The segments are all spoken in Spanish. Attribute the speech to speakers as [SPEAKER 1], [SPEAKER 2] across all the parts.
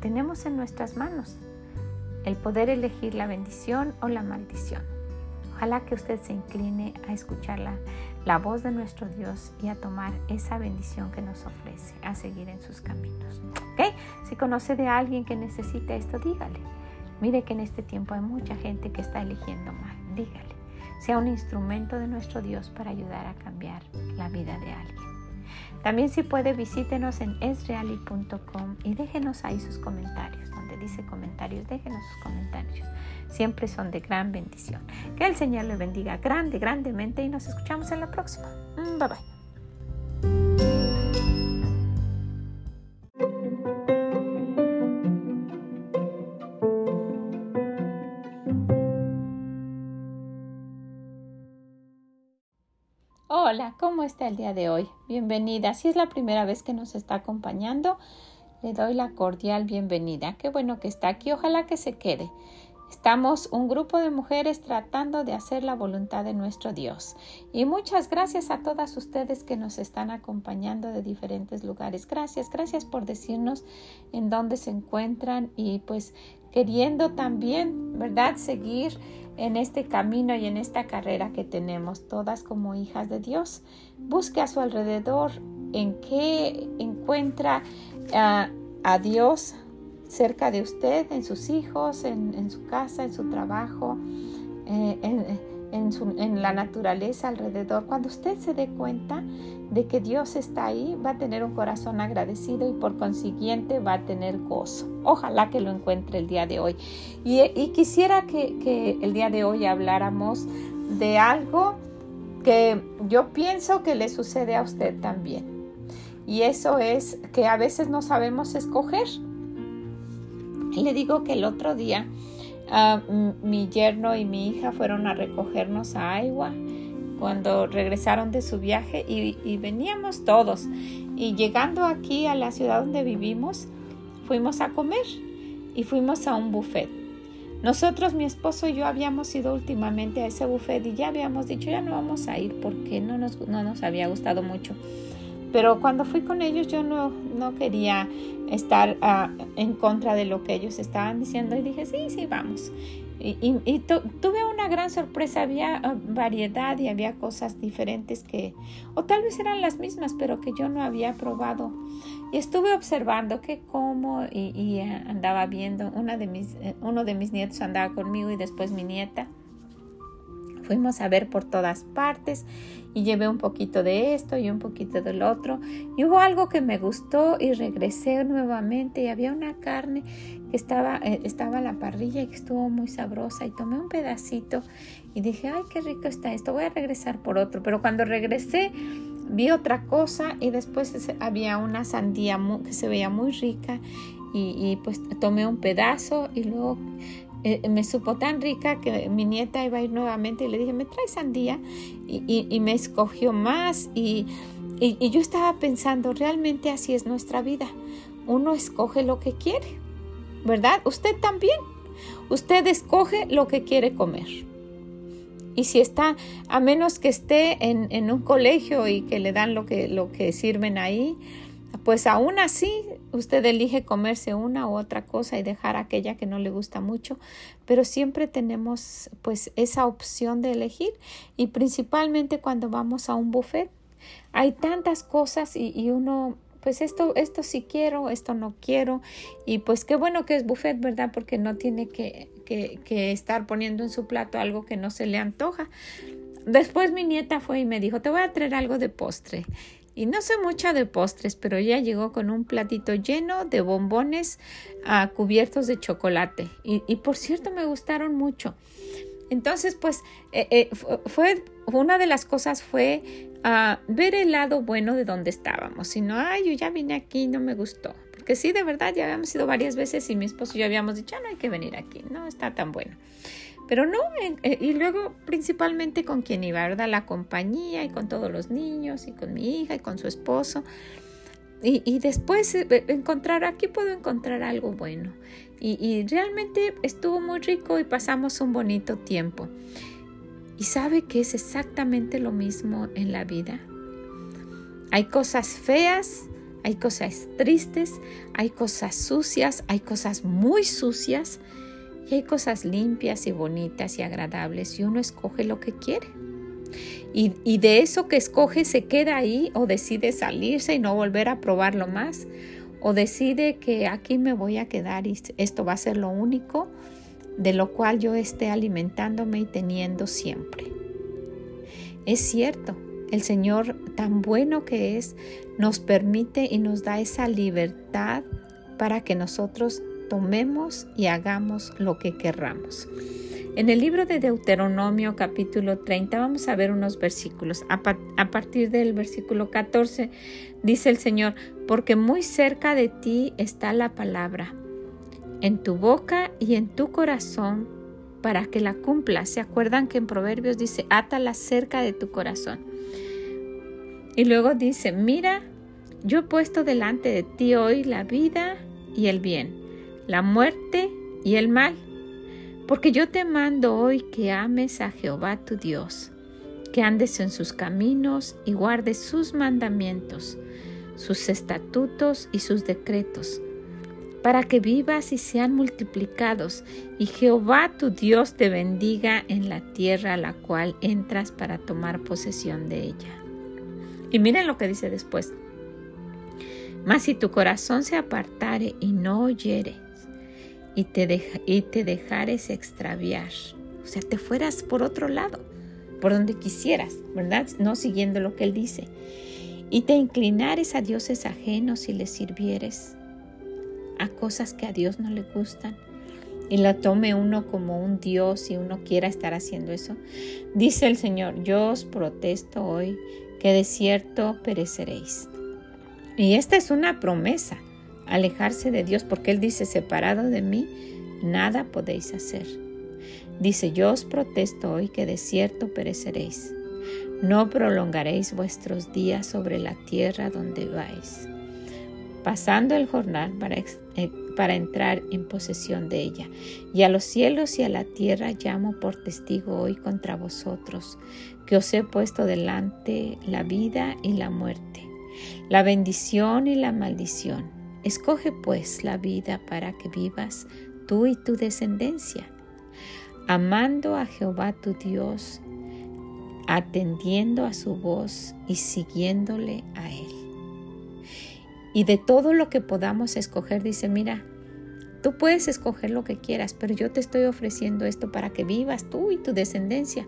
[SPEAKER 1] tenemos en nuestras manos el poder elegir la bendición o la maldición. Ojalá que usted se incline a escuchar la, voz de nuestro Dios y a tomar esa bendición que nos ofrece, a seguir en sus caminos. ¿Okay? Si conoce de alguien que necesita esto, dígale. Mire que en este tiempo hay mucha gente que está eligiendo mal. Dígale sea un instrumento de nuestro Dios para ayudar a cambiar la vida de alguien. También si puede visítenos en esreali.com y déjenos ahí sus comentarios. Donde dice comentarios, déjenos sus comentarios. Siempre son de gran bendición. Que el Señor le bendiga grande, grandemente y nos escuchamos en la próxima. Mm, bye bye. ¿Cómo está el día de hoy? Bienvenida. Si es la primera vez que nos está acompañando, le doy la cordial bienvenida. Qué bueno que está aquí. Ojalá que se quede. Estamos un grupo de mujeres tratando de hacer la voluntad de nuestro Dios. Y muchas gracias a todas ustedes que nos están acompañando de diferentes lugares. Gracias, gracias por decirnos en dónde se encuentran y pues queriendo también, ¿verdad?, seguir en este camino y en esta carrera que tenemos todas como hijas de Dios. Busque a su alrededor en qué encuentra ah, a Dios cerca de usted, en sus hijos, en, su casa, en su trabajo, eh, en, la naturaleza alrededor, cuando usted se dé cuenta de que Dios está ahí, va a tener un corazón agradecido y por consiguiente va a tener gozo. Ojalá que lo encuentre el día de hoy. Y, quisiera que el día de hoy habláramos de algo que yo pienso que le sucede a usted también. Y eso es que a veces no sabemos escoger. Le digo que el otro día Ah, mi yerno y mi hija fueron a recogernos a Iowa cuando regresaron de su viaje y, veníamos todos. Y llegando aquí a la ciudad donde vivimos, fuimos a comer y fuimos a un buffet. Nosotros, mi esposo y yo habíamos ido últimamente a ese buffet y ya habíamos dicho ya no vamos a ir porque no nos, no nos había gustado mucho. Pero cuando fui con ellos yo no, no quería estar ah, en contra de lo que ellos estaban diciendo y dije, sí, sí, vamos. Y, y, tuve una gran sorpresa, había ah, variedad y había cosas diferentes que, o tal vez eran las mismas, pero que yo no había probado. Y estuve observando que como y, y ah, andaba viendo, una de mis, eh, uno de mis nietos andaba conmigo y después mi nieta fuimos a ver por todas partes y llevé un poquito de esto y un poquito del otro y hubo algo que me gustó y regresé nuevamente y había una carne que estaba, eh, estaba a la parrilla y que estuvo muy sabrosa y tomé un pedacito y dije, ay, qué rico está esto, voy a regresar por otro. Pero cuando regresé vi otra cosa y después había una sandía que se veía muy rica y, y pues tomé un pedazo y luego eh, me supo tan rica que mi nieta iba a ir nuevamente y le dije, ¿me traes sandía? Y, me escogió más y, y yo estaba pensando, realmente así es nuestra vida. Uno escoge lo que quiere, ¿verdad? Usted también. Usted escoge lo que quiere comer. Y si está, a menos que esté en, en, un colegio y que le dan lo que, lo que sirven ahí, pues aún así usted elige comerse una u otra cosa y dejar aquella que no le gusta mucho, pero siempre tenemos pues esa opción de elegir y principalmente cuando vamos a un buffet hay tantas cosas y, uno pues esto, esto sí quiero, esto no quiero. Y pues qué bueno que es buffet, ¿verdad? Porque no tiene que, que, que, estar poniendo en su plato algo que no se le antoja. Después mi nieta fue y me dijo, te voy a traer algo de postre. Y no sé mucho de postres, pero ella llegó con un platito lleno de bombones ah, cubiertos de chocolate. Y, por cierto, me gustaron mucho. Entonces, pues, eh, eh, fue, una de las cosas fue ah, ver el lado bueno de donde estábamos. Si no, ay, yo ya vine aquí no me gustó. porque sí, de verdad, ya habíamos ido varias veces y mi esposo y yo habíamos dicho, no hay que venir aquí, no está tan bueno. Pero no, eh, y luego principalmente con quien iba, ¿verdad? La compañía y con todos los niños y con mi hija y con su esposo. Y, después eh, encontrar, aquí puedo encontrar algo bueno. Y, y, realmente estuvo muy rico y pasamos un bonito tiempo. Y sabe que es exactamente lo mismo en la vida. Hay cosas feas, hay cosas tristes, hay cosas sucias, hay cosas muy sucias y hay cosas limpias y bonitas y agradables y uno escoge lo que quiere. Y, y, de eso que escoge se queda ahí o decide salirse y no volver a probarlo más o decide que aquí me voy a quedar y esto va a ser lo único de lo cual yo esté alimentándome y teniendo siempre. Es cierto, el Señor, tan bueno que es, nos permite y nos da esa libertad para que nosotros tomemos y hagamos lo que querramos. En el libro de Deuteronomio capítulo 30 vamos a ver unos versículos. A, partir del versículo 14 dice el Señor, porque muy cerca de ti está la palabra, en tu boca y en tu corazón, para que la cumplas. ¿Se acuerdan que en Proverbios dice, átala cerca de tu corazón? Y luego dice, mira, yo he puesto delante de ti hoy la vida y el bien, la muerte y el mal, porque yo te mando hoy que ames a Jehová tu Dios, que andes en sus caminos y guardes sus mandamientos, sus estatutos y sus decretos, para que vivas y sean multiplicados, y Jehová tu Dios te bendiga en la tierra a la cual entras para tomar posesión de ella. Y miren lo que dice después. Mas si tu corazón se apartare y no oyeres y te, y te dejares extraviar, o sea, te fueras por otro lado, por donde quisieras, ¿verdad? No siguiendo lo que él dice. Y te inclinares a dioses ajenos y les sirvieres a cosas que a Dios no le gustan y la tome uno como un Dios y uno quiera estar haciendo eso. Dice el Señor, yo os protesto hoy que de cierto pereceréis. Y esta es una promesa, alejarse de Dios, porque Él dice, separado de mí, nada podéis hacer. Dice, yo os protesto hoy que de cierto pereceréis. No prolongaréis vuestros días sobre la tierra donde vais, pasando el jornal para, eh, para entrar en posesión de ella. Y a los cielos y a la tierra llamo por testigo hoy contra vosotros, que os he puesto delante la vida y la muerte, la bendición y la maldición. Escoge pues la vida para que vivas tú y tu descendencia, amando a Jehová tu Dios, atendiendo a su voz y siguiéndole a Él. Y de todo lo que podamos escoger, dice, mira, Tú puedes escoger lo que quieras, pero yo te estoy ofreciendo esto para que vivas tú y tu descendencia.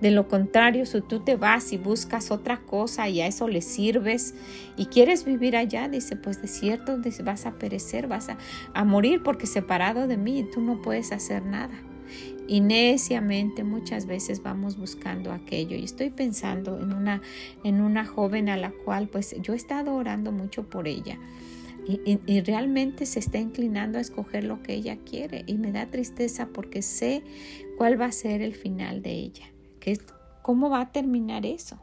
[SPEAKER 1] De lo contrario, si tú te vas y buscas otra cosa y a eso le sirves y quieres vivir allá, dice, pues de cierto vas a perecer, vas a, morir porque separado de mí tú no puedes hacer nada. Y neciamente muchas veces vamos buscando aquello. Y estoy pensando en una, en una joven a la cual pues yo he estado orando mucho por ella y, realmente se está inclinando a escoger lo que ella quiere y me da tristeza porque sé cuál va a ser el final de ella, que cómo va a terminar eso.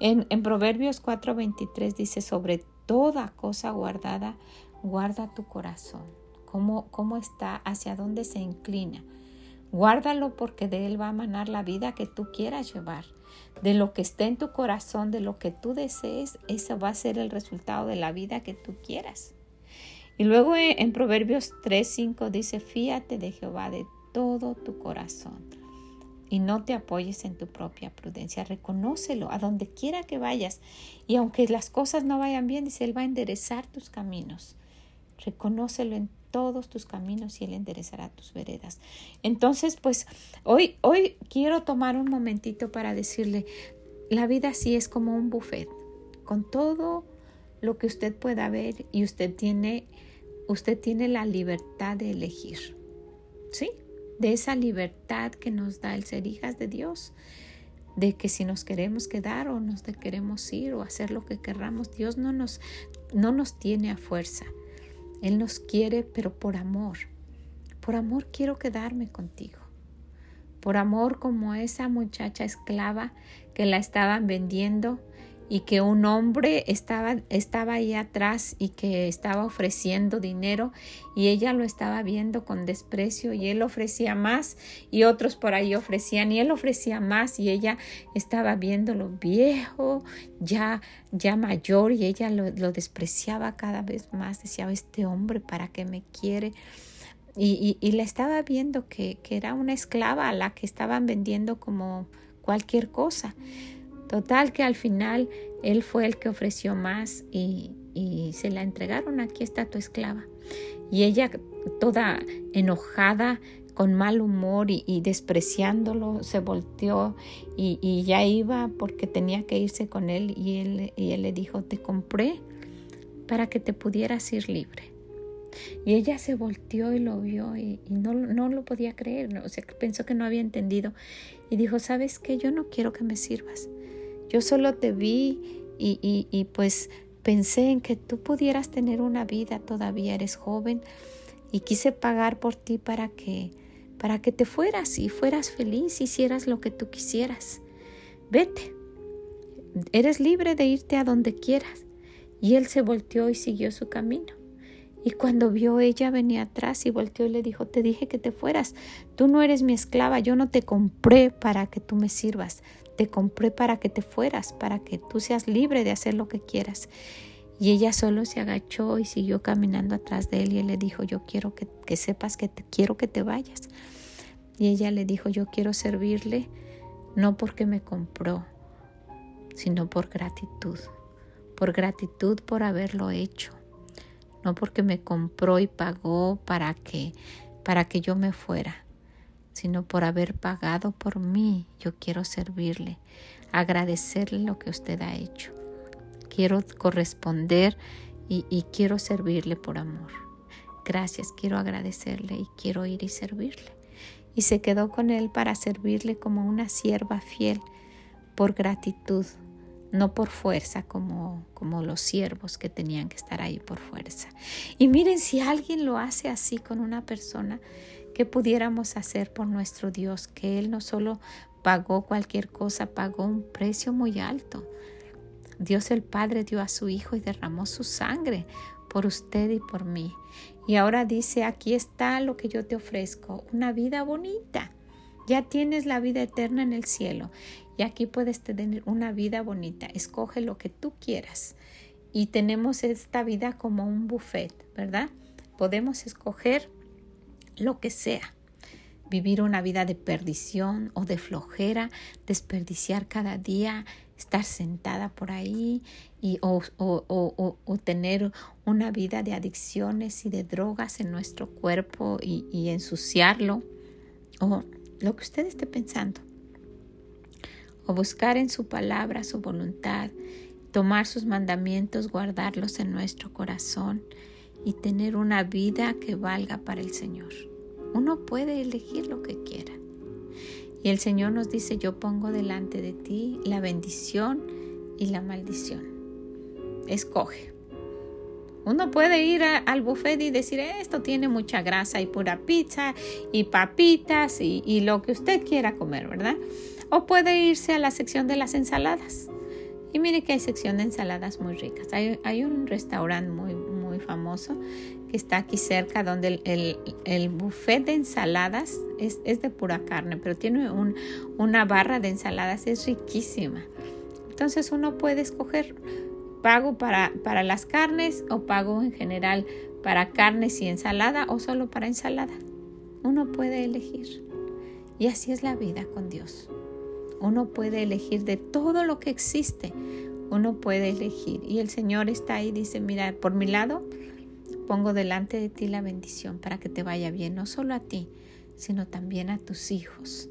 [SPEAKER 1] En, en Proverbios 4:23 dice, sobre toda cosa guardada, guarda tu corazón, cómo, cómo está, hacia dónde se inclina. Guárdalo porque de él va a manar la vida que tú quieras llevar de lo que esté en tu corazón, de lo que tú desees, eso va a ser el resultado de la vida que tú quieras. Y luego en Proverbios 3:5 dice, fíate de Jehová de todo tu corazón y no te apoyes en tu propia prudencia, reconócelo a donde quiera que vayas. Y aunque las cosas no vayan bien, dice, Él va a enderezar tus caminos. Reconócelo en todos tus caminos y Él enderezará tus veredas. Entonces, pues hoy, hoy quiero tomar un momentito para decirle, la vida sí es como un buffet, con todo lo que usted pueda ver y usted tiene, usted tiene la libertad de elegir. ¿Sí? De esa libertad que nos da el ser hijas de Dios de que si nos queremos quedar o nos queremos ir o hacer lo que querramos, Dios no nos, no nos tiene a fuerza. Él nos quiere, pero por amor. Por amor quiero quedarme contigo. Por amor como esa muchacha esclava que la estaban vendiendo y que un hombre estaba, estaba ahí atrás y que estaba ofreciendo dinero y ella lo estaba viendo con desprecio y él ofrecía más y otros por ahí ofrecían y él ofrecía más y ella estaba viéndolo viejo, ya, ya mayor y ella lo, despreciaba cada vez más, decía, este hombre, ¿para qué me quiere? Y, y, la estaba viendo que, que era una esclava a la que estaban vendiendo como cualquier cosa. Total que al final él fue el que ofreció más y, se la entregaron, aquí está tu esclava. Y ella toda enojada, con mal humor y, despreciándolo, se volteó y, ya iba porque tenía que irse con él y él, le dijo, te compré para que te pudieras ir libre. Y ella se volteó y lo vio y, no, no, lo podía creer, o sea, pensó que no había entendido y dijo, ¿sabes qué? Yo no quiero que me sirvas. Yo solo te vi y, y, pues pensé en que tú pudieras tener una vida, todavía eres joven y quise pagar por ti para que para que te fueras y fueras feliz, hicieras lo que tú quisieras. Vete. Eres libre de irte a donde quieras. Y él se volteó y siguió su camino. Y cuando vio ella venía atrás y volteó y le dijo, te dije que te fueras, tú no eres mi esclava, yo no te compré para que tú me sirvas, te compré para que te fueras, para que tú seas libre de hacer lo que quieras. Y ella solo se agachó y siguió caminando atrás de él y él le dijo, yo quiero que, sepas que te quiero que te vayas. Y ella le dijo, yo quiero servirle no porque me compró, sino por gratitud, por gratitud por haberlo hecho, no porque me compró y pagó para que para que yo me fuera, sino por haber pagado por mí. Yo quiero servirle, agradecerle lo que usted ha hecho. Quiero corresponder y, quiero servirle por amor. Gracias, quiero agradecerle y quiero ir y servirle. Y se quedó con él para servirle como una sierva fiel, por gratitud, no por fuerza como, como los siervos que tenían que estar ahí por fuerza. Y miren, si alguien lo hace así con una persona, ¿Qué pudiéramos hacer por nuestro Dios? Que Él no solo pagó cualquier cosa, pagó un precio muy alto. Dios el Padre dio a su Hijo y derramó su sangre por usted y por mí. Y ahora dice, aquí está lo que yo te ofrezco, una vida bonita. Ya tienes la vida eterna en el cielo y aquí puedes tener una vida bonita. Escoge lo que tú quieras. Y tenemos esta vida como un buffet, ¿verdad? Podemos escoger lo que sea. Vivir una vida de perdición o de flojera, desperdiciar cada día, estar sentada por ahí y, o, o, tener una vida de adicciones y de drogas en nuestro cuerpo y, y ensuciarlo, o lo que usted esté pensando, o buscar en su palabra su voluntad, tomar sus mandamientos, guardarlos en nuestro corazón y tener una vida que valga para el Señor. Uno puede elegir lo que quiera. Y el Señor nos dice, yo pongo delante de ti la bendición y la maldición. Escoge. Uno puede ir al buffet y decir, esto tiene mucha grasa y pura pizza y papitas y, lo que usted quiera comer, ¿verdad? O puede irse a la sección de las ensaladas. Y mire que hay sección de ensaladas muy ricas. Hay, hay un restaurante muy, muy famoso que está aquí cerca, donde el, el, buffet de ensaladas es, es, de pura carne, pero tiene un, una barra de ensaladas, es riquísima. Entonces uno puede escoger pago para, para las carnes o pago en general para carnes y ensalada o solo para ensalada. Uno puede elegir. Y así es la vida con Dios. Uno puede elegir de todo lo que existe. Uno puede elegir. Y el Señor está ahí dice, mira, por mi lado pongo delante de ti la bendición para que te vaya bien, no solo a ti, sino también a tus hijos.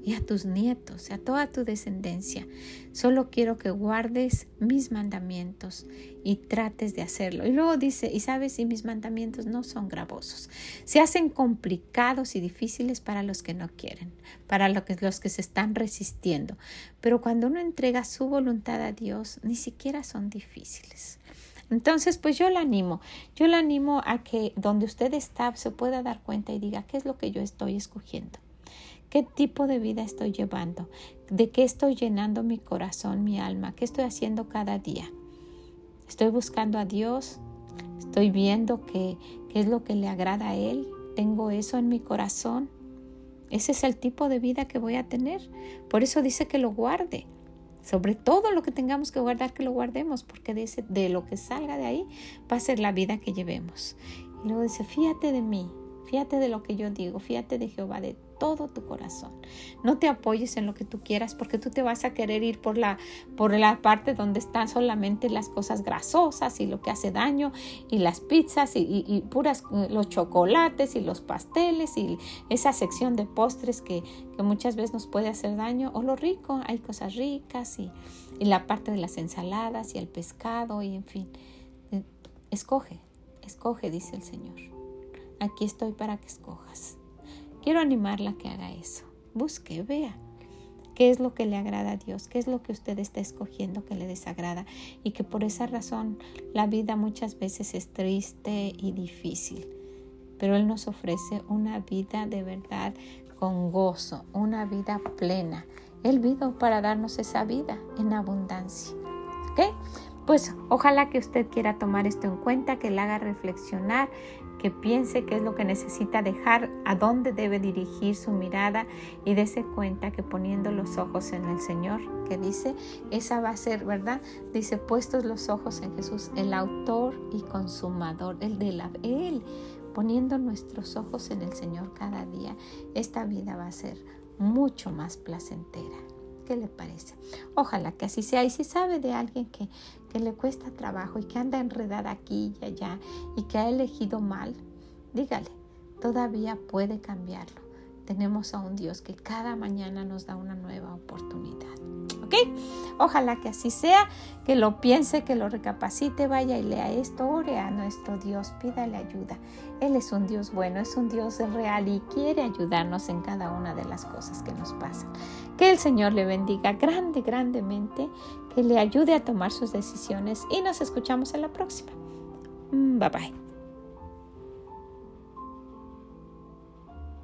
[SPEAKER 1] y a tus nietos a toda tu descendencia. Solo quiero que guardes mis mandamientos y trates de hacerlo. Y luego dice, y sabes, y mis mandamientos no son gravosos. Se hacen complicados y difíciles para los que no quieren, para los que se están resistiendo. Pero cuando uno entrega su voluntad a Dios, ni siquiera son difíciles. Entonces, pues yo la animo, yo la animo a que donde usted está se pueda dar cuenta y diga, ¿qué es lo que yo estoy escogiendo? ¿Qué tipo de vida estoy llevando? ¿De qué estoy llenando mi corazón, mi alma? ¿Qué estoy haciendo cada día? ¿Estoy buscando a Dios? ¿Estoy viendo qué, qué es lo que le agrada a Él? ¿Tengo eso en mi corazón? Ese es el tipo de vida que voy a tener. Por eso dice que lo guarde. Sobre todo lo que tengamos que guardar, que lo guardemos, porque ese, de lo que salga de ahí va a ser la vida que llevemos. Y luego dice, fíjate de mí, fíjate de lo que yo digo, fíjate de Jehová, de todo tu corazón. No te apoyes en lo que tú quieras porque tú te vas a querer ir por la, por la parte donde están solamente las cosas grasosas y lo que hace daño y las pizzas y, puras eh, los chocolates y los pasteles y esa sección de postres que, muchas veces nos puede hacer daño o lo rico, hay cosas ricas y, y la parte de las ensaladas y el pescado y en fin. Eh, escoge, escoge, dice el Señor. Aquí estoy para que escojas. Quiero animarla a que haga eso. Busque, vea qué es lo que le agrada a Dios, qué es lo que usted está escogiendo que le desagrada y que por esa razón la vida muchas veces es triste y difícil. Pero Él nos ofrece una vida de verdad con gozo, una vida plena. Él vino para darnos esa vida en abundancia. ¿Ok? Pues ojalá que usted quiera tomar esto en cuenta, que le haga reflexionar que piense qué es lo que necesita dejar, a dónde debe dirigir su mirada y dése cuenta que poniendo los ojos en el Señor, que dice, esa va a ser, ¿verdad? Dice, puestos los ojos en Jesús, el autor y consumador, el de la, Él, poniendo nuestros ojos en el Señor cada día, esta vida va a ser mucho más placentera. ¿Qué le parece? Ojalá que así sea. Y si sabe de alguien que, que le cuesta trabajo y que anda enredada aquí y allá y que ha elegido mal, dígale, todavía puede cambiarlo. Tenemos a un Dios que cada mañana nos da una nueva oportunidad. ¿Ok? Ojalá que así sea, que lo piense, que lo recapacite, vaya y lea esto, ore a nuestro Dios, pídale ayuda. Él es un Dios bueno, es un Dios real y quiere ayudarnos en cada una de las cosas que nos pasan. Que el Señor le bendiga grande, grandemente, que le ayude a tomar sus decisiones y nos escuchamos en la próxima. Mm, bye bye.